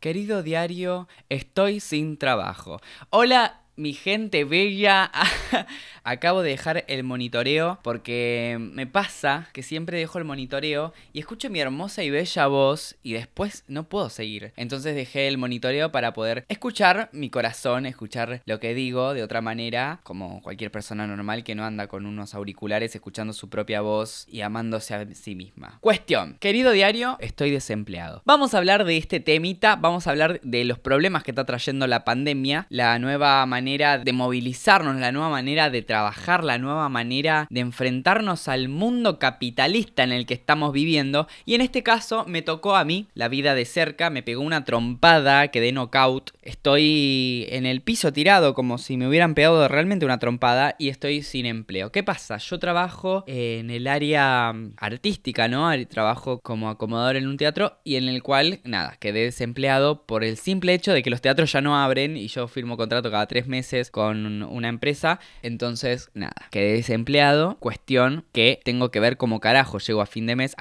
Querido diario, estoy sin trabajo. Hola, mi gente bella. Acabo de dejar el monitoreo porque me pasa que siempre dejo el monitoreo y escucho mi hermosa y bella voz y después no puedo seguir. Entonces dejé el monitoreo para poder escuchar mi corazón, escuchar lo que digo de otra manera, como cualquier persona normal que no anda con unos auriculares escuchando su propia voz y amándose a sí misma. Cuestión, querido diario, estoy desempleado. Vamos a hablar de este temita, vamos a hablar de los problemas que está trayendo la pandemia, la nueva manera de movilizarnos, la nueva manera de trabajar, la nueva manera de enfrentarnos al mundo capitalista en el que estamos viviendo. Y en este caso me tocó a mí la vida de cerca, me pegó una trompada, quedé knockout. Estoy en el piso tirado como si me hubieran pegado realmente una trompada y estoy sin empleo. ¿Qué pasa? Yo trabajo en el área artística, ¿no? Trabajo como acomodador en un teatro y en el cual, nada, quedé desempleado por el simple hecho de que los teatros ya no abren y yo firmo contrato cada tres meses con una empresa. Entonces, nada, quedé desempleado. Cuestión que tengo que ver cómo carajo llego a fin de mes.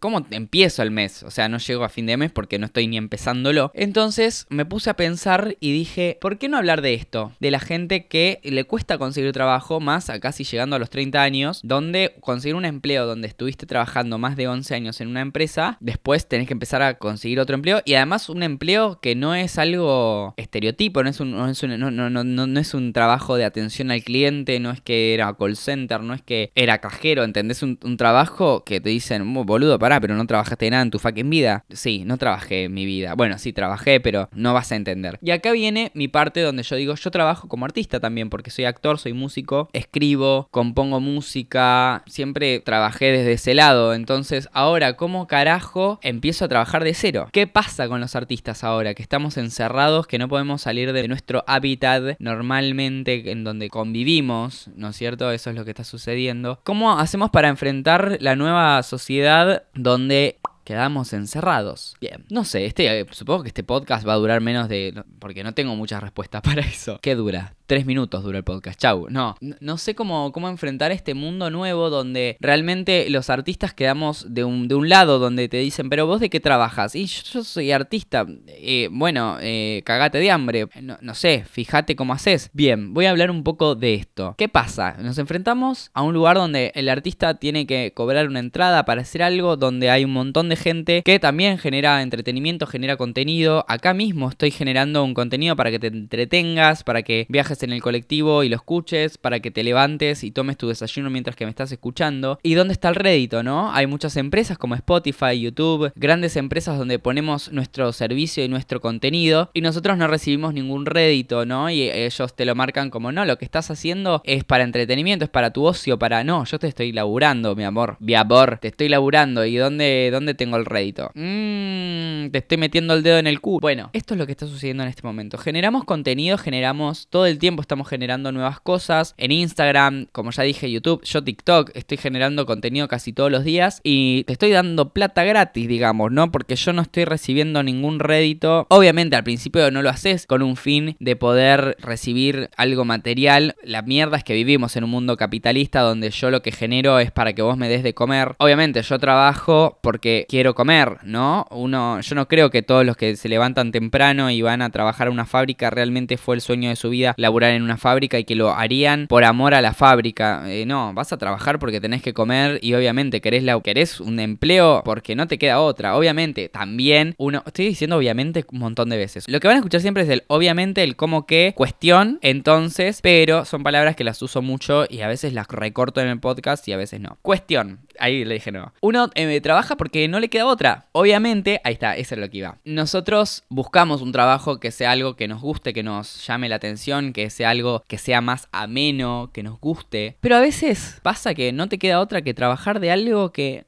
¿Cómo empiezo el mes? O sea, no llego a fin de mes porque no estoy ni empezándolo. Entonces me puse a pensar y dije, ¿por qué no hablar de esto? De la gente que le cuesta conseguir trabajo, más a casi llegando a los 30 años, donde conseguir un empleo donde estuviste trabajando más de 11 años en una empresa, después tenés que empezar a conseguir otro empleo y además un empleo que no es algo estereotipo, no es un, no no, no, no, no es un trabajo de atención al cliente, no es que era call center, no es que era cajero, ¿entendés? Un, trabajo que te dicen, boludo, pará, pero no trabajaste nada en tu fucking vida. Sí, no trabajé en mi vida. Bueno, sí trabajé, pero no vas a entender. Y acá viene mi parte donde yo digo, yo trabajo como artista también, porque soy actor, soy músico, escribo, compongo música, siempre trabajé desde ese lado. Entonces, ahora, ¿cómo carajo empiezo a trabajar de cero? ¿Qué pasa con los artistas ahora? Que estamos encerrados, que no podemos salir de nuestro hábitat normal en donde convivimos, ¿no es cierto? Eso es lo que está sucediendo. ¿Cómo hacemos para enfrentar la nueva sociedad donde quedamos encerrados. Bien, no sé, este, eh, supongo que este podcast va a durar menos de... porque no tengo muchas respuestas para eso. ¿Qué dura? Tres minutos dura el podcast, chau. No, no sé cómo, cómo enfrentar este mundo nuevo donde realmente los artistas quedamos de un, de un lado donde te dicen, pero vos de qué trabajas? Y yo, soy artista. Eh, bueno, eh, cagate de hambre. No, no sé, fíjate cómo haces. Bien, voy a hablar un poco de esto. ¿Qué pasa? Nos enfrentamos a un lugar donde el artista tiene que cobrar una entrada para hacer algo, donde hay un montón de gente que también genera entretenimiento, genera contenido. Acá mismo estoy generando un contenido para que te entretengas, para que viajes en el colectivo y lo escuches, para que te levantes y tomes tu desayuno mientras que me estás escuchando. ¿Y dónde está el rédito, no? Hay muchas empresas como Spotify, YouTube, grandes empresas donde ponemos nuestro servicio y nuestro contenido y nosotros no recibimos ningún rédito, ¿no? Y ellos te lo marcan como, no, lo que estás haciendo es para entretenimiento, es para tu ocio, para... No, yo te estoy laburando, mi amor, mi amor, te estoy laburando. ¿Y dónde, dónde tengo el rédito? Mmm, te estoy metiendo el dedo en el culo. Bueno, esto es lo que está sucediendo en este momento. Generamos contenido, generamos todo el tiempo estamos generando nuevas cosas. En Instagram, como ya dije, YouTube, yo TikTok, estoy generando contenido casi todos los días y te estoy dando plata gratis, digamos, ¿no? Porque yo no estoy recibiendo ningún rédito. Obviamente al principio no lo haces con un fin de poder recibir algo material. La mierda es que vivimos en un mundo capitalista donde yo lo que genero es para que vos me des de comer. Obviamente yo trabajo porque quiero comer, ¿no? Uno, yo no creo que todos los que se levantan temprano y van a trabajar a una fábrica realmente fue el sueño de su vida laburar en una fábrica y que lo harían por amor a la fábrica. Eh, no, vas a trabajar porque tenés que comer y obviamente querés, la, querés un empleo porque no te queda otra. Obviamente, también uno... Estoy diciendo obviamente un montón de veces. Lo que van a escuchar siempre es el obviamente, el cómo que, cuestión, entonces, pero son palabras que las uso mucho y a veces las recorto en el podcast y a veces no. Cuestión. Ahí le dije no. Uno eh, trabaja porque no le queda otra. Obviamente, ahí está, eso es lo que iba. Nosotros buscamos un trabajo que sea algo que nos guste, que nos llame la atención, que sea algo que sea más ameno, que nos guste. Pero a veces pasa que no te queda otra que trabajar de algo que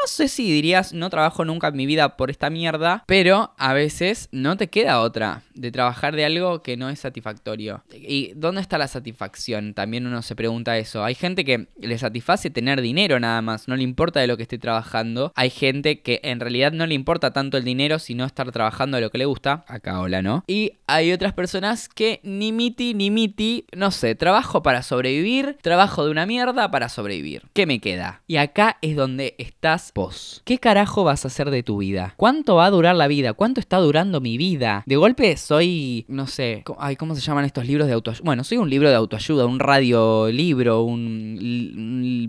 no sé si dirías no trabajo nunca en mi vida por esta mierda, pero a veces no te queda otra de trabajar de algo que no es satisfactorio. ¿Y dónde está la satisfacción? También uno se pregunta eso. Hay gente que le satisface tener dinero nada más, no le importa de lo que esté trabajando. Hay gente que en realidad no le importa tanto el dinero, sino estar trabajando de lo que le gusta. Acá hola, ¿no? Y hay otras personas que ni miti ni miti, no sé, trabajo para sobrevivir, trabajo de una mierda para sobrevivir. ¿Qué me queda? Y acá es donde estás vos. ¿Qué carajo vas a hacer de tu vida? ¿Cuánto va a durar la vida? ¿Cuánto está durando mi vida? De golpe soy, no sé, ay, ¿cómo se llaman estos libros de autoayuda? Bueno, soy un libro de autoayuda, un radiolibro, un,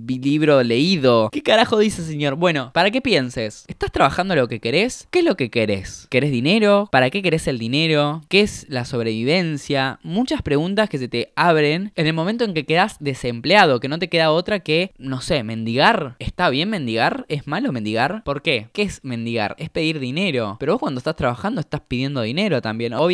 libro leído. ¿Qué carajo dice señor? Bueno, para que pienses, ¿estás trabajando lo que querés? ¿Qué es lo que querés? ¿Querés dinero? ¿Para qué querés el dinero? ¿Qué es la sobrevivencia? Muchas preguntas que se te abren en el momento en que quedas desempleado, que no te queda otra que, no sé, mendigar. ¿Está bien mendigar? ¿Es malo mendigar? ¿Por qué? ¿Qué es mendigar? Es pedir dinero. Pero vos cuando estás trabajando estás pidiendo dinero también. Obviamente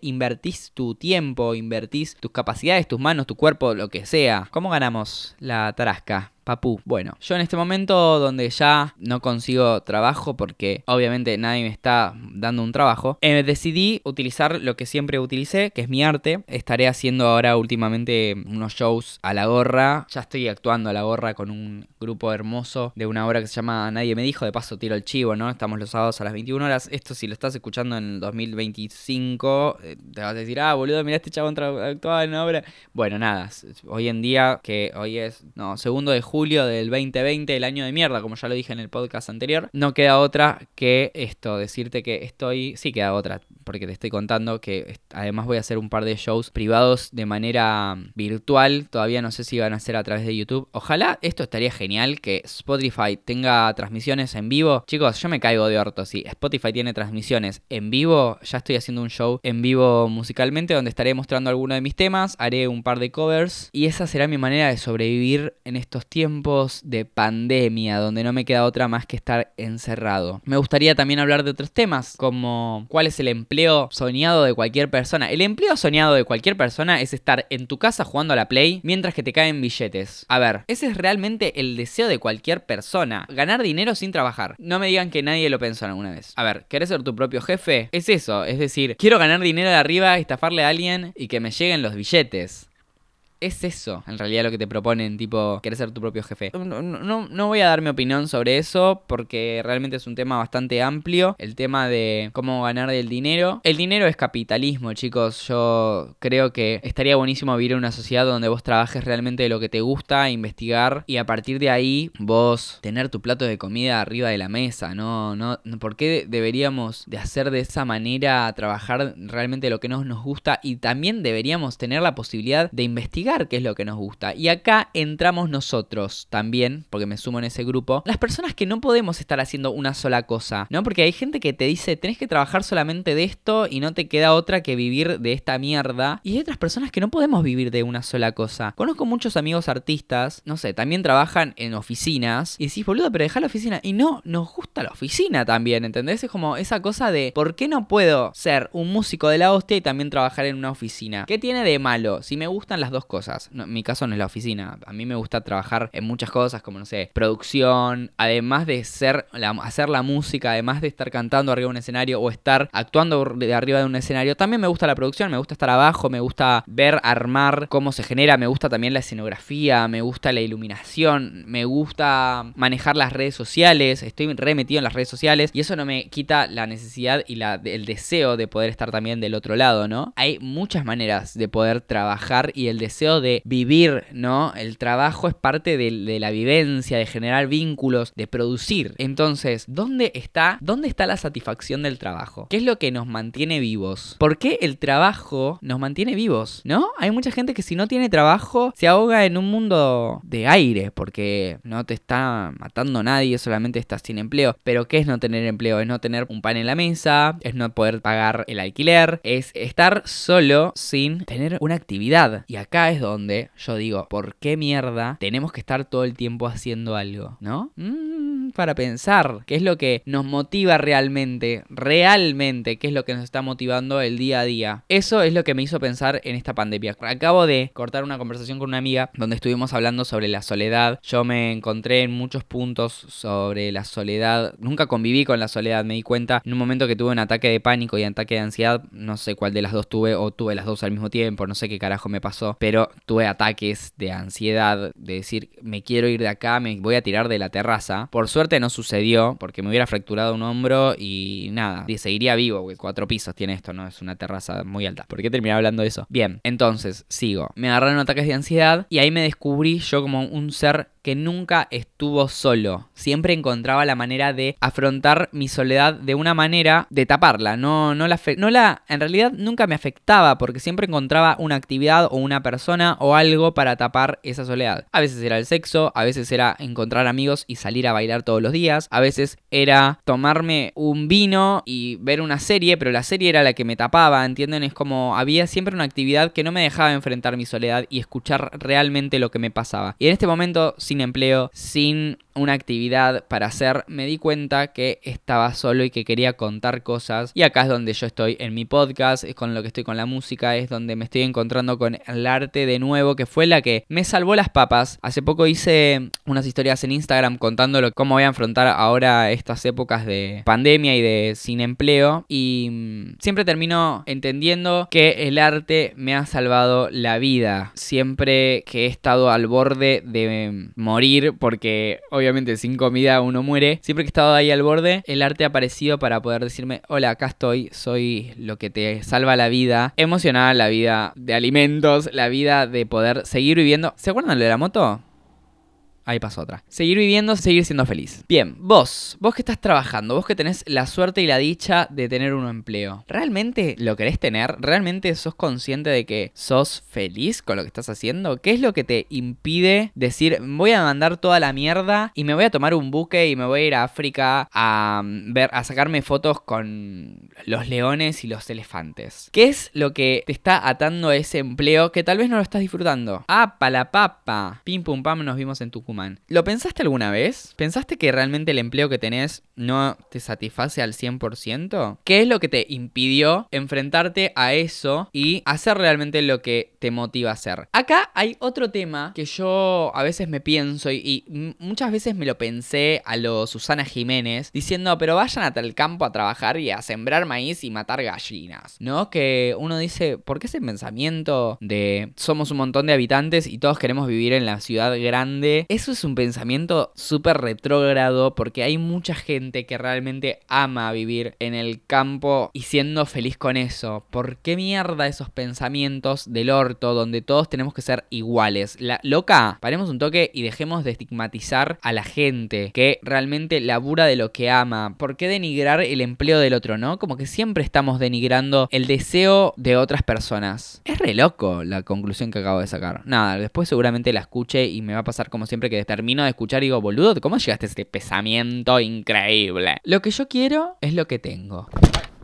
invertís tu tiempo, invertís tus capacidades, tus manos, tu cuerpo, lo que sea. ¿Cómo ganamos la tarasca? Papú. Bueno, yo en este momento donde ya no consigo trabajo porque obviamente nadie me está dando un trabajo, eh, decidí utilizar lo que siempre utilicé, que es mi arte. Estaré haciendo ahora últimamente unos shows a la gorra. Ya estoy actuando a la gorra con un grupo hermoso de una obra que se llama Nadie me dijo. De paso tiro el chivo, ¿no? Estamos los sábados a las 21 horas. Esto si lo estás escuchando en el 2025, eh, te vas a decir, ah, boludo, mira este chabón actuaba en una obra. Bueno, nada, hoy en día, que hoy es, no, segundo de julio julio del 2020, el año de mierda, como ya lo dije en el podcast anterior, no queda otra que esto, decirte que estoy, sí queda otra, porque te estoy contando que además voy a hacer un par de shows privados de manera virtual, todavía no sé si van a ser a través de YouTube. Ojalá esto estaría genial que Spotify tenga transmisiones en vivo. Chicos, yo me caigo de orto, si Spotify tiene transmisiones en vivo, ya estoy haciendo un show en vivo musicalmente donde estaré mostrando algunos de mis temas, haré un par de covers y esa será mi manera de sobrevivir en estos tiempos de pandemia, donde no me queda otra más que estar encerrado. Me gustaría también hablar de otros temas, como cuál es el empleo soñado de cualquier persona. El empleo soñado de cualquier persona es estar en tu casa jugando a la Play mientras que te caen billetes. A ver, ese es realmente el deseo de cualquier persona. Ganar dinero sin trabajar. No me digan que nadie lo pensó alguna vez. A ver, ¿querés ser tu propio jefe? Es eso, es decir, quiero ganar dinero de arriba, estafarle a alguien y que me lleguen los billetes es eso, en realidad, lo que te proponen, tipo, querer ser tu propio jefe. No, no, no, voy a dar mi opinión sobre eso porque realmente es un tema bastante amplio. El tema de cómo ganar del dinero. El dinero es capitalismo, chicos. Yo creo que estaría buenísimo vivir en una sociedad donde vos trabajes realmente de lo que te gusta, investigar y a partir de ahí vos tener tu plato de comida arriba de la mesa, ¿no? no ¿Por qué deberíamos de hacer de esa manera, trabajar realmente lo que nos, nos gusta y también deberíamos tener la posibilidad de investigar qué es lo que nos gusta. Y acá entramos nosotros también, porque me sumo en ese grupo, las personas que no podemos estar haciendo una sola cosa, ¿no? Porque hay gente que te dice, tenés que trabajar solamente de esto y no te queda otra que vivir de esta mierda. Y hay otras personas que no podemos vivir de una sola cosa. Conozco muchos amigos artistas, no sé, también trabajan en oficinas y decís, boludo, pero deja la oficina. Y no, nos gusta la oficina también, ¿entendés? Es como esa cosa de, ¿por qué no puedo ser un músico de la hostia y también trabajar en una oficina? ¿Qué tiene de malo? Si me gustan las dos cosas en mi caso no es la oficina. A mí me gusta trabajar en muchas cosas, como no sé, producción, además de ser hacer la música, además de estar cantando arriba de un escenario o estar actuando de arriba de un escenario. También me gusta la producción, me gusta estar abajo, me gusta ver, armar cómo se genera, me gusta también la escenografía, me gusta la iluminación, me gusta manejar las redes sociales, estoy remetido en las redes sociales y eso no me quita la necesidad y la, el deseo de poder estar también del otro lado, ¿no? Hay muchas maneras de poder trabajar y el de vivir, ¿no? El trabajo es parte de, la vivencia, de generar vínculos, de producir. Entonces, ¿dónde está, ¿dónde está la satisfacción del trabajo? ¿Qué es lo que nos mantiene vivos? ¿Por qué el trabajo nos mantiene vivos? ¿No? Hay mucha gente que si no tiene trabajo se ahoga en un mundo de aire porque no te está matando nadie, solamente estás sin empleo. Pero ¿qué es no tener empleo? Es no tener un pan en la mesa, es no poder pagar el alquiler, es estar solo sin tener una actividad. Y acá es donde donde yo digo, ¿por qué mierda tenemos que estar todo el tiempo haciendo algo? ¿No? Mm, para pensar, ¿qué es lo que nos motiva realmente? Realmente, ¿qué es lo que nos está motivando el día a día? Eso es lo que me hizo pensar en esta pandemia. Acabo de cortar una conversación con una amiga donde estuvimos hablando sobre la soledad. Yo me encontré en muchos puntos sobre la soledad. Nunca conviví con la soledad, me di cuenta en un momento que tuve un ataque de pánico y ataque de ansiedad. No sé cuál de las dos tuve o tuve las dos al mismo tiempo, no sé qué carajo me pasó. Pero tuve ataques de ansiedad, de decir, me quiero ir de acá, me voy a tirar de la terraza. Por suerte no sucedió porque me hubiera fracturado un hombro y nada, y seguiría vivo, porque cuatro pisos tiene esto, no es una terraza muy alta. ¿Por qué terminé hablando de eso? Bien, entonces sigo. Me agarraron ataques de ansiedad y ahí me descubrí yo como un ser que nunca estuvo solo. Siempre encontraba la manera de afrontar mi soledad de una manera de taparla. No, no, la, no la, en realidad nunca me afectaba porque siempre encontraba una actividad o una persona o algo para tapar esa soledad. A veces era el sexo, a veces era encontrar amigos y salir a bailar todos los días, a veces era tomarme un vino y ver una serie, pero la serie era la que me tapaba, ¿entienden? Es como había siempre una actividad que no me dejaba enfrentar mi soledad y escuchar realmente lo que me pasaba. Y en este momento, sin empleo, sin una actividad para hacer, me di cuenta que estaba solo y que quería contar cosas. Y acá es donde yo estoy en mi podcast, es con lo que estoy con la música, es donde me estoy encontrando con el arte de nuevo, que fue la que me salvó las papas. Hace poco hice unas historias en Instagram contándolo cómo voy a afrontar ahora estas épocas de pandemia y de sin empleo. Y mm, siempre termino entendiendo que el arte me ha salvado la vida. Siempre que he estado al borde de morir, porque obviamente obviamente sin comida uno muere. Siempre que he estado ahí al borde, el arte ha aparecido para poder decirme, hola, acá estoy, soy lo que te salva la vida emocional, la vida de alimentos, la vida de poder seguir viviendo. ¿Se acuerdan de la moto? Ahí pasó otra. Seguir viviendo, seguir siendo feliz. Bien, vos, vos que estás trabajando, vos que tenés la suerte y la dicha de tener un empleo, ¿realmente lo querés tener? ¿Realmente sos consciente de que sos feliz con lo que estás haciendo? ¿Qué es lo que te impide decir, voy a mandar toda la mierda y me voy a tomar un buque y me voy a ir a África a mm, ver, a sacarme fotos con los leones y los elefantes? ¿Qué es lo que te está atando a ese empleo que tal vez no lo estás disfrutando? Ah, la papa. Pim pum pam, nos vimos en Tucumán. ¿Lo pensaste alguna vez? ¿Pensaste que realmente el empleo que tenés no te satisface al 100%? ¿Qué es lo que te impidió enfrentarte a eso y hacer realmente lo que te motiva a hacer? Acá hay otro tema que yo a veces me pienso y, muchas veces me lo pensé a lo Susana Jiménez diciendo, pero vayan hasta el campo a trabajar y a sembrar maíz y matar gallinas, ¿no? Que uno dice, ¿por qué ese pensamiento de somos un montón de habitantes y todos queremos vivir en la ciudad grande? Es es un pensamiento súper retrógrado porque hay mucha gente que realmente ama vivir en el campo y siendo feliz con eso. ¿Por qué mierda esos pensamientos del orto donde todos tenemos que ser iguales? La loca, paremos un toque y dejemos de estigmatizar a la gente que realmente labura de lo que ama. ¿Por qué denigrar el empleo del otro, no? Como que siempre estamos denigrando el deseo de otras personas. Es re loco la conclusión que acabo de sacar. Nada, después seguramente la escuche y me va a pasar como siempre que termino de escuchar y digo, boludo, ¿cómo llegaste a este pensamiento increíble? Lo que yo quiero es lo que tengo.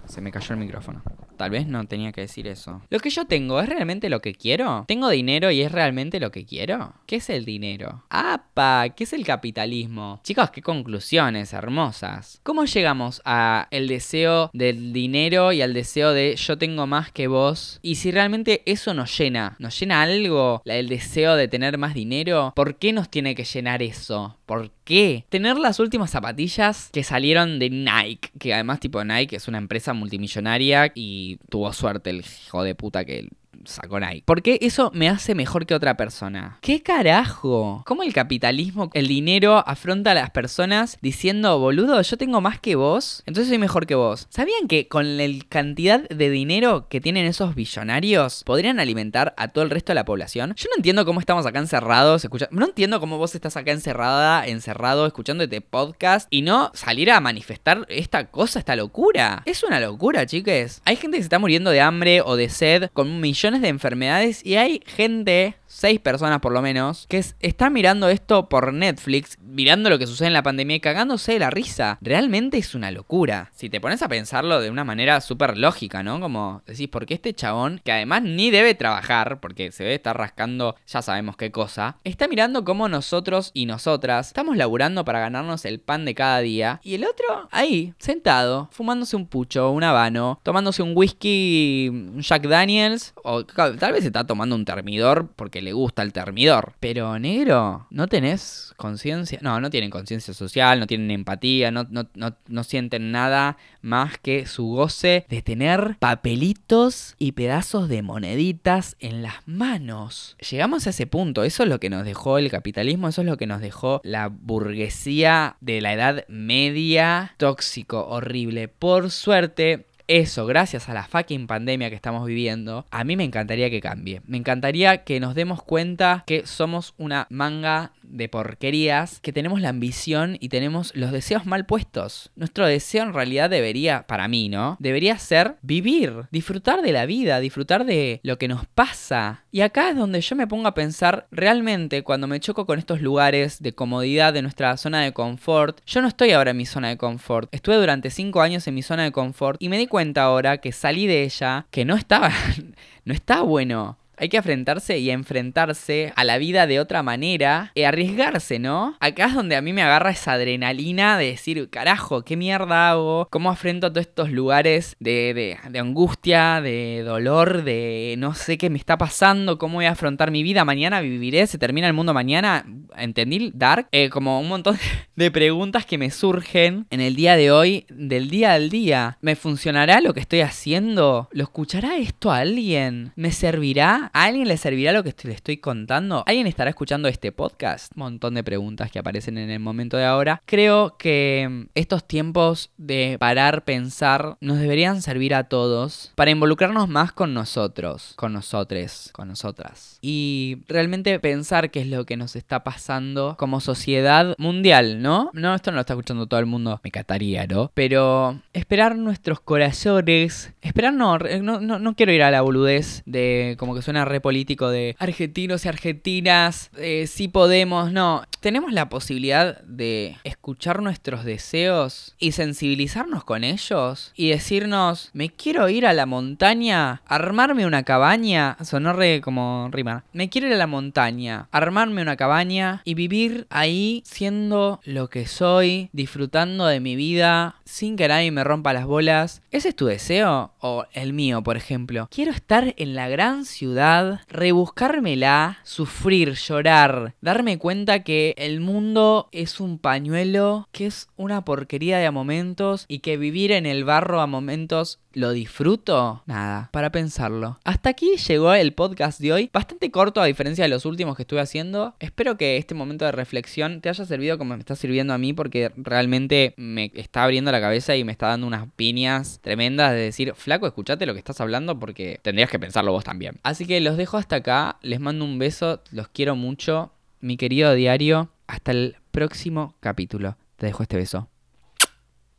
Se me cayó el micrófono. Tal vez no tenía que decir eso. ¿Lo que yo tengo es realmente lo que quiero? ¿Tengo dinero y es realmente lo que quiero? ¿Qué es el dinero? ¡Apa! ¿Qué es el capitalismo? Chicos, qué conclusiones hermosas. ¿Cómo llegamos a el deseo del dinero y al deseo de yo tengo más que vos? Y si realmente eso nos llena, ¿nos llena algo? ¿El deseo de tener más dinero? ¿Por qué nos tiene que llenar eso? ¿Por qué? Tener las últimas zapatillas que salieron de Nike, que además tipo Nike es una empresa multimillonaria y tuvo suerte el hijo de puta que sacó Nike. Porque eso me hace mejor que otra persona. ¿Qué carajo? ¿Cómo el capitalismo, el dinero afronta a las personas diciendo, boludo, yo tengo más que vos, entonces soy mejor que vos? ¿Sabían que con la cantidad de dinero que tienen esos billonarios podrían alimentar a todo el resto de la población? Yo no entiendo cómo estamos acá encerrados, escuchando... no entiendo cómo vos estás acá encerrada, encerrado, escuchando este podcast y no salir a manifestar esta cosa, esta locura. Es una locura, chiques. Hay gente que se está muriendo de hambre o de sed con un millón de enfermedades y hay gente seis personas por lo menos, que están mirando esto por Netflix, mirando lo que sucede en la pandemia y cagándose de la risa. Realmente es una locura. Si te pones a pensarlo de una manera súper lógica, ¿no? Como decís, porque este chabón, que además ni debe trabajar, porque se debe estar rascando ya sabemos qué cosa, está mirando cómo nosotros y nosotras estamos laburando para ganarnos el pan de cada día, y el otro ahí, sentado, fumándose un pucho, un habano, tomándose un whisky, un Jack Daniels, o tal vez está tomando un termidor porque le gusta el termidor. Pero negro, ¿no tenés conciencia? No, no tienen conciencia social, no tienen empatía, no, no, no, no sienten nada más que su goce de tener papelitos y pedazos de moneditas en las manos. Llegamos a ese punto, eso es lo que nos dejó el capitalismo, eso es lo que nos dejó la burguesía de la edad media, tóxico, horrible. Por suerte, eso, gracias a la fucking pandemia que estamos viviendo, a mí me encantaría que cambie. Me encantaría que nos demos cuenta que somos una manga de porquerías, que tenemos la ambición y tenemos los deseos mal puestos. Nuestro deseo en realidad debería, para mí, ¿no? Debería ser vivir, disfrutar de la vida, disfrutar de lo que nos pasa. Y acá es donde yo me pongo a pensar realmente cuando me choco con estos lugares de comodidad de nuestra zona de confort. Yo no estoy ahora en mi zona de confort. Estuve durante cinco años en mi zona de confort y me di cuenta ahora que salí de ella, que no estaba, no está bueno. Hay que enfrentarse y enfrentarse a la vida de otra manera y arriesgarse, ¿no? Acá es donde a mí me agarra esa adrenalina de decir, carajo, ¿qué mierda hago? ¿Cómo afrento todos estos lugares de, de, angustia, de dolor, de no sé qué me está pasando? ¿Cómo voy a afrontar mi vida? ¿Mañana viviré? ¿Se termina el mundo mañana? ¿Entendí? Dark. Eh, como un montón de preguntas que me surgen en el día de hoy, del día al día. ¿Me funcionará lo que estoy haciendo? ¿Lo escuchará esto a alguien? ¿Me servirá? ¿A alguien le servirá lo que le estoy contando? ¿Alguien estará escuchando este podcast? Un montón de preguntas que aparecen en el momento de ahora. Creo que mm, estos tiempos de parar, pensar, nos deberían servir a todos para involucrarnos más con nosotros, con nosotres, con nosotras. Y realmente pensar qué es lo que nos está pasando como sociedad mundial, ¿no? No, esto no lo está escuchando todo el mundo. Me cataría, ¿no? Pero esperar nuestros corazones. Esperar no, no, no, no quiero ir a la boludez de como que suena re político de argentinos y argentinas, eh, si podemos, no. Tenemos la posibilidad de escuchar nuestros deseos y sensibilizarnos con ellos y decirnos, me quiero ir a la montaña, armarme una cabaña, sonó re como rima, me quiero ir a la montaña, armarme una cabaña y vivir ahí siendo lo que soy, disfrutando de mi vida sin que nadie me rompa las bolas. ¿Ese es tu deseo? O el mío, por ejemplo. Quiero estar en la gran ciudad rebuscármela, sufrir, llorar, darme cuenta que el mundo es un pañuelo, que es una porquería de momentos y que vivir en el barro a momentos ¿Lo disfruto? Nada, para pensarlo. Hasta aquí llegó el podcast de hoy, bastante corto a diferencia de los últimos que estuve haciendo. Espero que este momento de reflexión te haya servido como me está sirviendo a mí porque realmente me está abriendo la cabeza y me está dando unas piñas tremendas de decir, flaco, escuchate lo que estás hablando porque tendrías que pensarlo vos también. Así los dejo hasta acá, les mando un beso, los quiero mucho, mi querido diario, hasta el próximo capítulo. Te dejo este beso.